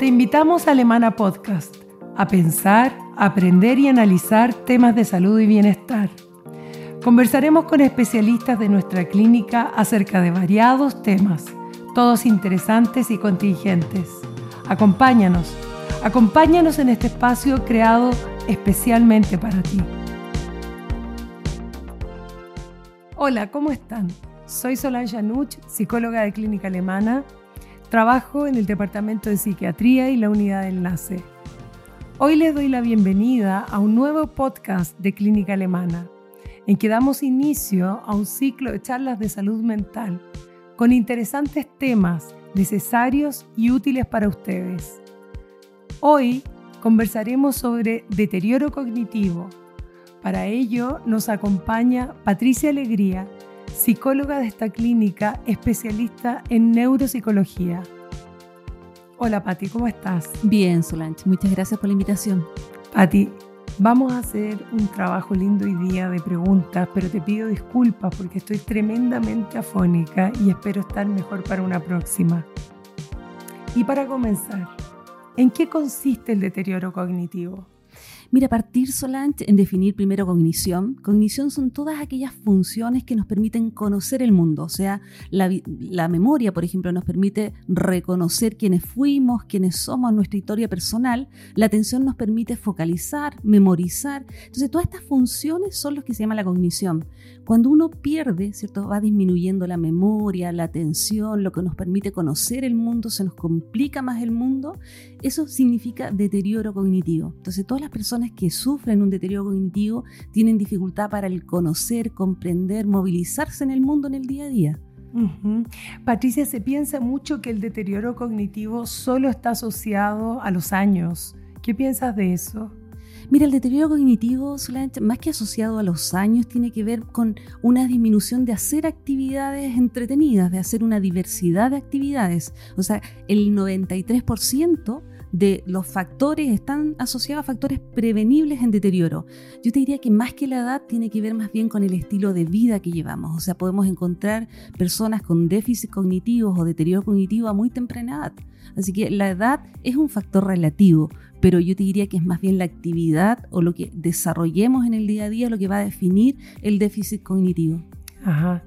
Te invitamos a Alemana Podcast, a pensar, aprender y analizar temas de salud y bienestar. Conversaremos con especialistas de nuestra clínica acerca de variados temas, todos interesantes y contingentes. Acompáñanos, acompáñanos en este espacio creado especialmente para ti. Hola, ¿cómo están? Soy Solange Anuch, psicóloga de Clínica Alemana. Trabajo en el Departamento de Psiquiatría y la Unidad de Enlace. Hoy les doy la bienvenida a un nuevo podcast de Clínica Alemana, en que damos inicio a un ciclo de charlas de salud mental con interesantes temas necesarios y útiles para ustedes. Hoy conversaremos sobre deterioro cognitivo. Para ello nos acompaña Patricia Alegría, psicóloga de esta clínica, especialista en neuropsicología. Hola Patti, ¿cómo estás? Bien, Solange, muchas gracias por la invitación. Patti, vamos a hacer un trabajo lindo hoy día de preguntas, pero te pido disculpas porque estoy tremendamente afónica y espero estar mejor para una próxima. Y para comenzar, ¿en qué consiste el deterioro cognitivo? Mira, partir Solange en definir primero cognición. Cognición son todas aquellas funciones que nos permiten conocer el mundo. O sea, la, memoria, por ejemplo, nos permite reconocer quiénes fuimos, quiénes somos, nuestra historia personal. La atención nos permite focalizar, memorizar. Entonces, todas estas funciones son los que se llama la cognición. Cuando uno pierde, ¿cierto? Va disminuyendo la memoria, la atención, lo que nos permite conocer el mundo, se nos complica más el mundo. Eso significa deterioro cognitivo. Entonces, todas las personas que sufren un deterioro cognitivo tienen dificultad para el conocer, comprender, movilizarse en el mundo en el día a día. Patricia, se piensa mucho que el deterioro cognitivo solo está asociado a los años. ¿Qué piensas de eso? Mira, el deterioro cognitivo, más que asociado a los años, tiene que ver con una disminución de hacer actividades entretenidas, de hacer una diversidad de actividades. O sea, el 93% de los factores están asociados a factores prevenibles en deterioro. Yo te diría que más que la edad tiene que ver más bien con el estilo de vida que llevamos. O sea, podemos encontrar personas con déficit cognitivos o deterioro cognitivo a muy temprana edad. Así que la edad es un factor relativo, pero yo te diría que es más bien la actividad o lo que desarrollemos en el día a día lo que va a definir el déficit cognitivo. Ajá.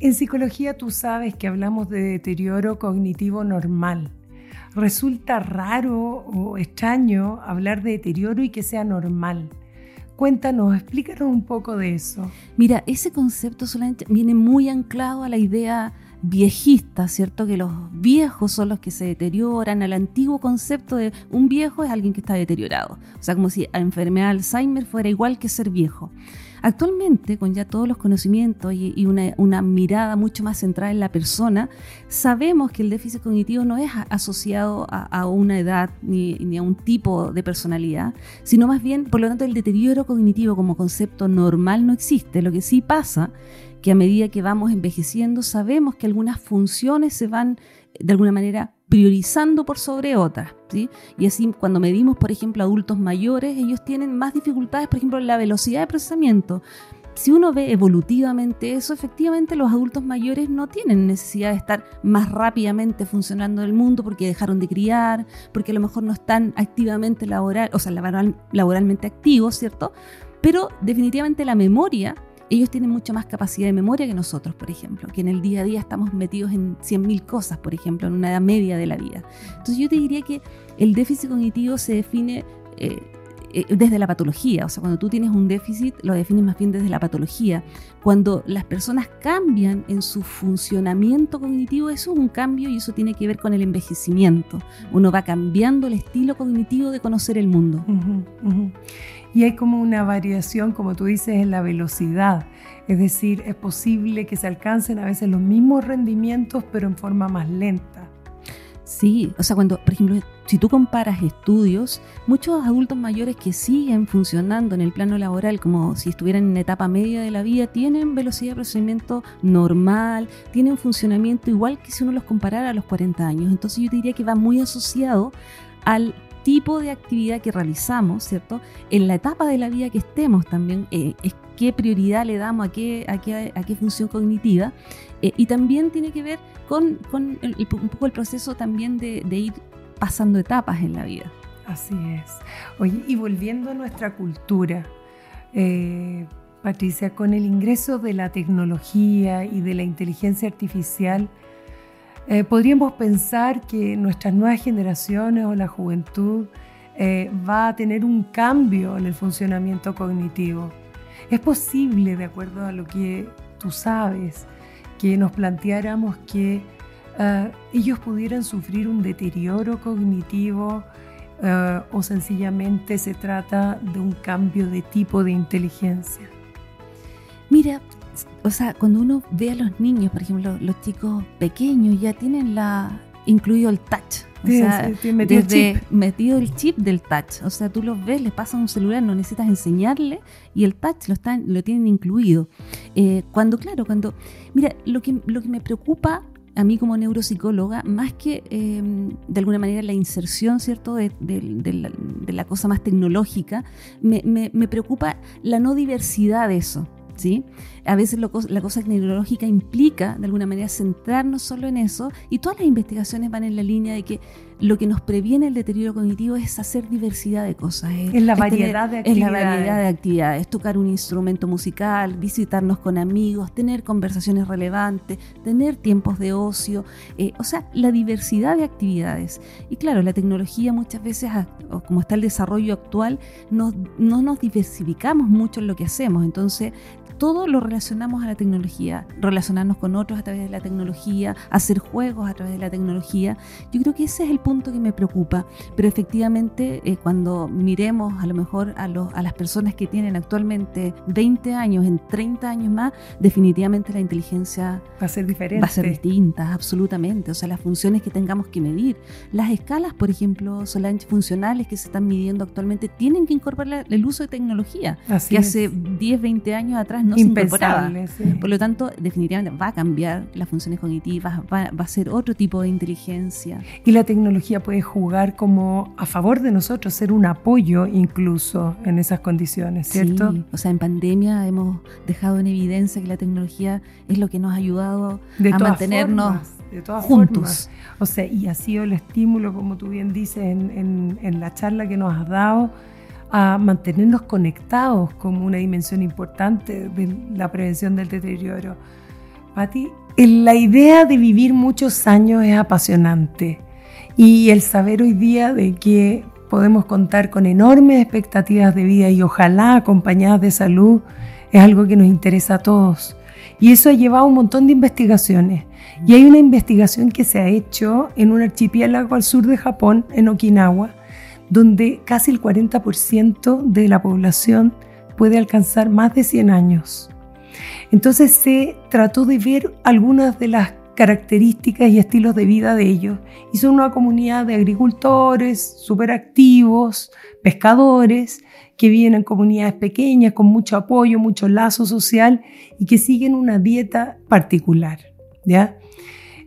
En psicología tú sabes que hablamos de deterioro cognitivo normal resulta raro o extraño hablar de deterioro y que sea normal. Cuéntanos, explícanos un poco de eso. Mira, ese concepto solamente viene muy anclado a la idea viejista, ¿cierto? Que los viejos son los que se deterioran, al antiguo concepto de un viejo es alguien que está deteriorado. O sea, como si la enfermedad de Alzheimer fuera igual que ser viejo. Actualmente, con ya todos los conocimientos y, una, mirada mucho más centrada en la persona, sabemos que el déficit cognitivo no es asociado a, una edad ni, ni, a un tipo de personalidad, sino más bien, por lo tanto, el deterioro cognitivo como concepto normal no existe. Lo que sí pasa que a medida que vamos envejeciendo sabemos que algunas funciones se van de alguna manera priorizando por sobre otras. ¿sí? Y así cuando medimos, por ejemplo, adultos mayores, ellos tienen más dificultades, por ejemplo, en la velocidad de procesamiento. Si uno ve evolutivamente eso, efectivamente los adultos mayores no tienen necesidad de estar más rápidamente funcionando en el mundo porque dejaron de criar, porque a lo mejor no están activamente laboral, o sea, laboralmente activos, ¿cierto? Pero definitivamente la memoria ellos tienen mucha más capacidad de memoria que nosotros, por ejemplo, que en el día a día estamos metidos en 100.000 cosas, por ejemplo, en una edad media de la vida. Entonces yo te diría que el déficit cognitivo se define eh, eh, desde la patología, o sea, cuando tú tienes un déficit lo defines más bien desde la patología. Cuando las personas cambian en su funcionamiento cognitivo, eso es un cambio y eso tiene que ver con el envejecimiento. Uno va cambiando el estilo cognitivo de conocer el mundo. Y hay como una variación, como tú dices, en la velocidad. Es decir, es posible que se alcancen a veces los mismos rendimientos, pero en forma más lenta. Sí, o sea, cuando, por ejemplo, si tú comparas estudios, muchos adultos mayores que siguen funcionando en el plano laboral como si estuvieran en etapa media de la vida, tienen velocidad de procedimiento normal, tienen funcionamiento igual que si uno los comparara a los 40 años. Entonces yo diría que va muy asociado al tipo de actividad que realizamos, ¿cierto? En la etapa de la vida que estemos también, eh, es qué prioridad le damos a qué, a qué, a qué función cognitiva. Eh, y también tiene que ver con, con un poco el proceso también de, ir pasando etapas en la vida. Así es. Oye, y volviendo a nuestra cultura, eh, Patricia, con el ingreso de la tecnología y de la inteligencia artificial, eh, podríamos pensar que nuestras nuevas generaciones o la juventud eh, va a tener un cambio en el funcionamiento cognitivo. Es posible, de acuerdo a lo que tú sabes, que nos planteáramos que eh, ellos pudieran sufrir un deterioro cognitivo o sencillamente se trata de un cambio de tipo de inteligencia. Mira, o sea, cuando uno ve a los niños, por ejemplo, los chicos pequeños ya tienen la incluido el touch. O sea, metido, desde, el chip. metido el chip del touch. O sea, tú los ves, les pasan un celular, no necesitas enseñarle y el touch lo, están, lo tienen incluido. Eh, cuando, claro, cuando... Mira, lo que, lo que me preocupa a mí como neuropsicóloga, más que eh, de alguna manera la inserción, ¿cierto?, de, la, cosa más tecnológica, me, me preocupa la no diversidad de eso. ¿Sí? A veces la cosa tecnológica implica, de alguna manera, centrarnos solo en eso y todas las investigaciones van en la línea de que lo que nos previene el deterioro cognitivo es hacer diversidad de cosas. Es, la variedad de actividades. Es la variedad de actividades, tocar un instrumento musical, visitarnos con amigos, tener conversaciones relevantes, tener tiempos de ocio, eh, o sea, la diversidad de actividades. Y claro, la tecnología muchas veces, como está el desarrollo actual, no nos diversificamos mucho en lo que hacemos. Entonces, todo lo relacionamos a la tecnología, relacionarnos con otros a través de la tecnología, hacer juegos a través de la tecnología. Yo creo que ese es el punto que me preocupa, pero efectivamente eh, cuando miremos a lo mejor a, a las personas que tienen actualmente 20 años, en 30 años más, definitivamente la inteligencia va a ser diferente. Va a ser distinta, absolutamente. O sea, las funciones que tengamos que medir. Las escalas, por ejemplo, Solange, funcionales que se están midiendo actualmente, tienen que incorporar el uso de tecnología, que hace 10, 20 años atrás no se incorporaba. Por lo tanto, definitivamente va a cambiar las funciones cognitivas, va, va a ser otro tipo de inteligencia. Y la tecnología puede jugar como a favor de nosotros, ser un apoyo incluso en esas condiciones, ¿cierto? Sí, o sea, en pandemia hemos dejado en evidencia que la tecnología es lo que nos ha ayudado a mantenernos de todas juntos. O sea, y ha sido el estímulo, como tú bien dices en, en la charla que nos has dado, a mantenernos conectados como una dimensión importante de la prevención del deterioro. Patti, la idea de vivir muchos años es apasionante. Y el saber hoy día de que podemos contar con enormes expectativas de vida y ojalá acompañadas de salud es algo que nos interesa a todos. Y eso ha llevado un montón de investigaciones. Y hay una investigación que se ha hecho en un archipiélago al sur de Japón, en Okinawa, donde casi el 40% de la población puede alcanzar más de 100 años. Entonces se trató de ver algunas de las características y estilos de vida de ellos. Y son una comunidad de agricultores súper activos, pescadores, que viven en comunidades pequeñas con mucho apoyo, mucho lazo social y que siguen una dieta particular. ¿ya?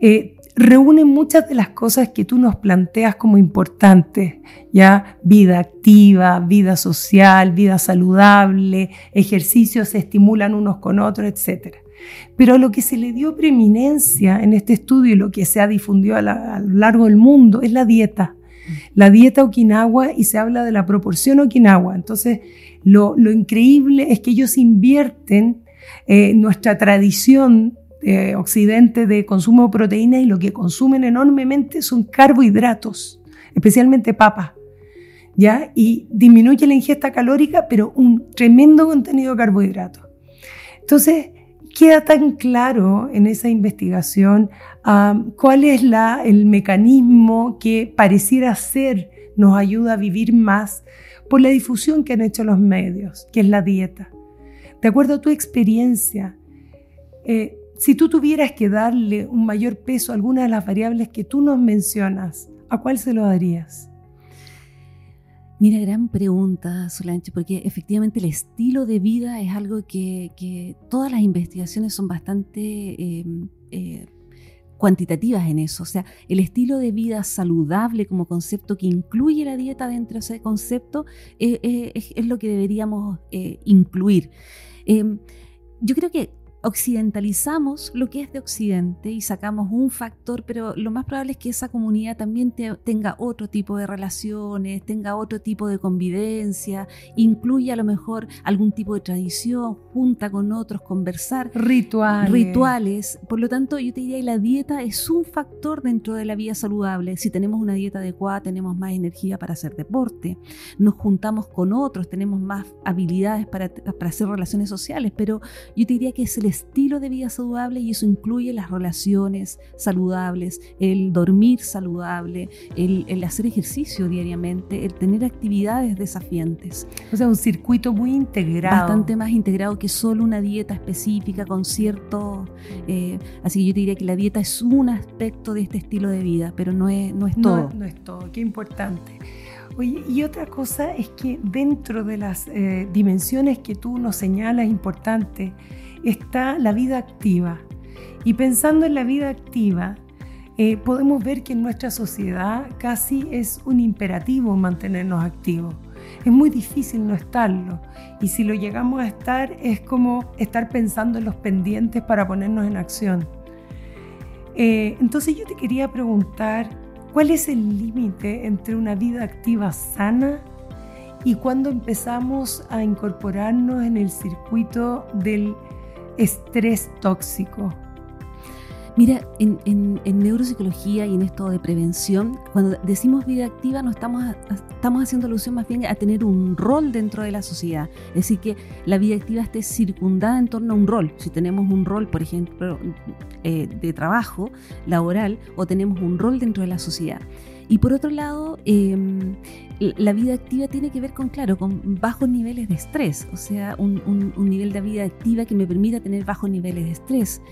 Eh, reúnen muchas de las cosas que tú nos planteas como importantes, ya vida activa, vida social, vida saludable, ejercicios se estimulan unos con otros, etcétera. Pero lo que se le dio preeminencia en este estudio y lo que se ha difundido a, lo largo del mundo es la dieta. La dieta Okinawa y se habla de la proporción Okinawa. Entonces, lo, increíble es que ellos invierten eh, nuestra tradición de Occidente de consumo de proteínas y lo que consumen enormemente son carbohidratos, especialmente papa. ¿ya? Y disminuye la ingesta calórica, pero un tremendo contenido de carbohidratos. Entonces, queda tan claro en esa investigación cuál es la, el mecanismo que pareciera ser nos ayuda a vivir más por la difusión que han hecho los medios, que es la dieta. De acuerdo a tu experiencia, eh, si tú tuvieras que darle un mayor peso a alguna de las variables que tú nos mencionas, ¿a cuál se lo darías? Mira, gran pregunta, Solange, porque efectivamente el estilo de vida es algo que, todas las investigaciones son bastante em, eh, cuantitativas en eso. O sea, el estilo de vida saludable como concepto que incluye la dieta dentro de ese concepto eh, eh, es, lo que deberíamos incluir. Em, yo creo que occidentalizamos lo que es de Occidente y sacamos un factor, pero lo más probable es que esa comunidad también tenga otro tipo de relaciones, tenga otro tipo de convivencia, incluya a lo mejor algún tipo de tradición, junta con otros, conversar. Rituales. Rituales. Por lo tanto, yo te diría que la dieta es un factor dentro de la vida saludable. Si tenemos una dieta adecuada, tenemos más energía para hacer deporte, nos juntamos con otros, tenemos más habilidades para, para hacer relaciones sociales, pero yo te diría que es el estilo de vida saludable y eso incluye las relaciones saludables, el dormir saludable, el, hacer ejercicio diariamente, el tener actividades desafiantes. O sea, un circuito muy integrado. Bastante más integrado que solo una dieta específica con cierto... Eh, así que yo te diría que la dieta es un aspecto de este estilo de vida, pero no es, no es todo. No, es todo, qué importante. Oye, y otra cosa es que dentro de las eh, dimensiones que tú nos señalas importantes, está la vida activa. Y pensando en la vida activa, eh, podemos ver que en nuestra sociedad casi es un imperativo mantenernos activos. Es muy difícil no estarlo. Y si lo llegamos a estar, es como estar pensando en los pendientes para ponernos en acción. Eh, entonces yo te quería preguntar, ¿cuál es el límite entre una vida activa sana y cuando empezamos a incorporarnos en el circuito del estrés tóxico? Mira, en, neuropsicología y en esto de prevención, cuando decimos vida activa, no estamos, estamos haciendo alusión más bien a tener un rol dentro de la sociedad. Es decir, que la vida activa esté circundada en torno a un rol. Si tenemos un rol, por ejemplo, eh, de trabajo, laboral, o tenemos un rol dentro de la sociedad. Y por otro lado, em, la vida activa tiene que ver con, claro, con bajos niveles de estrés, o sea, un, un nivel de vida activa que me permita tener bajos niveles de estrés.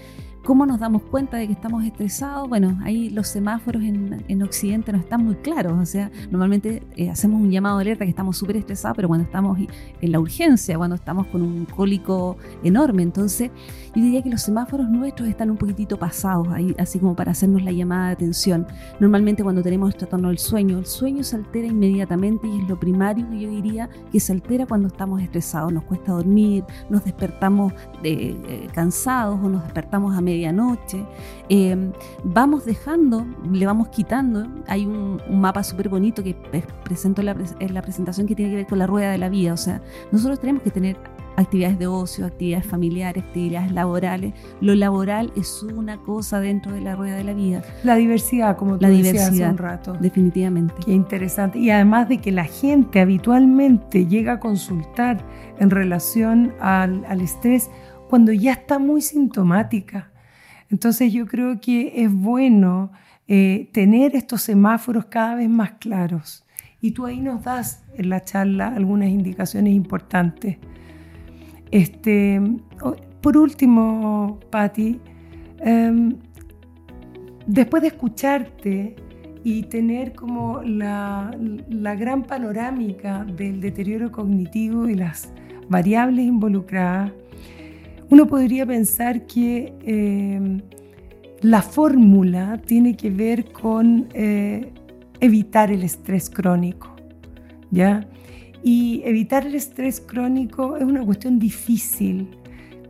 ¿Cómo nos damos cuenta de que estamos estresados? Bueno, ahí los semáforos en, Occidente no están muy claros. O sea, normalmente eh, hacemos un llamado de alerta que estamos súper estresados, pero cuando estamos en la urgencia, cuando estamos con un cólico enorme. Entonces, yo diría que los semáforos nuestros están un poquitito pasados, ahí, así como para hacernos la llamada de atención. Normalmente cuando tenemos el trastorno del sueño, el sueño se altera inmediatamente y es lo primario que yo diría que se altera cuando estamos estresados. Nos cuesta dormir, nos despertamos eh, cansados o nos despertamos a medio medianoche. Em, vamos dejando, le vamos quitando. Hay un, mapa súper bonito que presento en la, en la presentación que tiene que ver con la rueda de la vida. O sea, nosotros tenemos que tener actividades de ocio, actividades familiares, actividades laborales. Lo laboral es una cosa dentro de la rueda de la vida. La diversidad, como tú la decías hace un rato. Definitivamente. Qué interesante. Y además de que la gente habitualmente llega a consultar en relación al, al estrés cuando ya está muy sintomática. Entonces yo creo que es bueno eh, tener estos semáforos cada vez más claros. Y tú ahí nos das en la charla algunas indicaciones importantes. Este, por último, Patti, em, después de escucharte y tener como la, la gran panorámica del deterioro cognitivo y las variables involucradas, uno podría pensar que eh, la fórmula tiene que ver con eh, evitar el estrés crónico, ¿ya? Y evitar el estrés crónico es una cuestión difícil.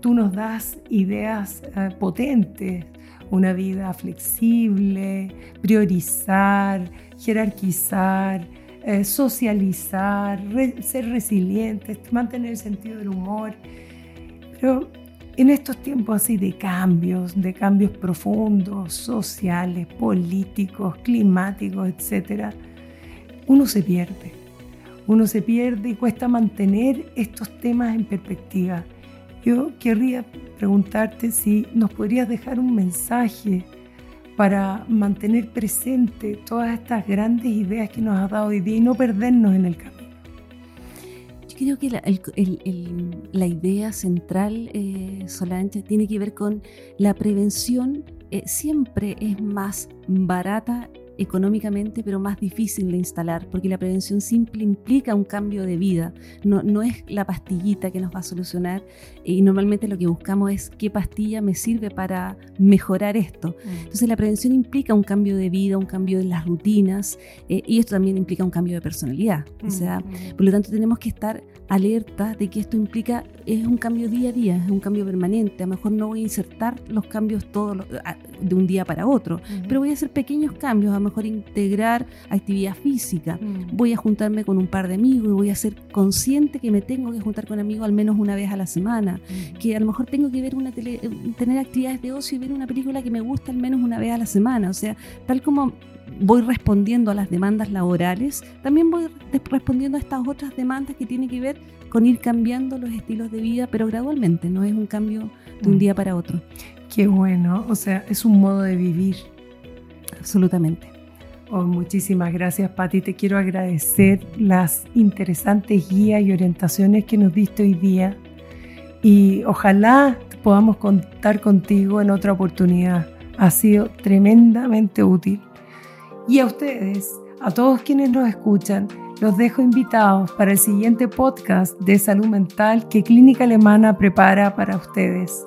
Tú nos das ideas eh, potentes, una vida flexible, priorizar, jerarquizar, socializar, ser resilientes, mantener el sentido del humor. Pero en estos tiempos así de cambios, de cambios profundos, sociales, políticos, climáticos, etc., uno se pierde. Uno se pierde y cuesta mantener estos temas en perspectiva. Yo querría preguntarte si nos podrías dejar un mensaje para mantener presente todas estas grandes ideas que nos has dado hoy día y no perdernos en el camino creo que la, idea central, eh, Solange, tiene que ver con la prevención. Eh, siempre es más barata económicamente, pero más difícil de instalar, porque la prevención simple implica un cambio de vida, no, no es la pastillita que nos va a solucionar y normalmente lo que buscamos es qué pastilla me sirve para mejorar esto. Mm. Entonces la prevención implica un cambio de vida, un cambio en las rutinas eh, y esto también implica un cambio de personalidad. O sea, mm. por lo tanto tenemos que estar alerta de que esto implica, es un cambio día a día, es un cambio permanente. A lo mejor no voy a insertar los cambios todos de un día para otro, pero voy a hacer pequeños cambios, a lo mejor integrar actividad física, voy a juntarme con un par de amigos y voy a ser consciente que me tengo que juntar con amigos al menos una vez a la semana, que a lo mejor tengo que ver una tele, tener actividades de ocio y ver una película que me gusta al menos una vez a la semana. O sea, tal como voy respondiendo a las demandas laborales, también voy respondiendo a estas otras demandas que tienen que ver con ir cambiando los estilos de vida, pero gradualmente, no es un cambio de un mm. día para otro. Qué bueno, o sea, es un modo de vivir. Absolutamente. Oh, muchísimas gracias, Patti. Te quiero agradecer las interesantes guías y orientaciones que nos diste hoy día. Y ojalá podamos contar contigo en otra oportunidad. Ha sido tremendamente útil. Y a ustedes, a todos quienes nos escuchan, los dejo invitados para el siguiente podcast de salud mental que Clínica Alemana prepara para ustedes.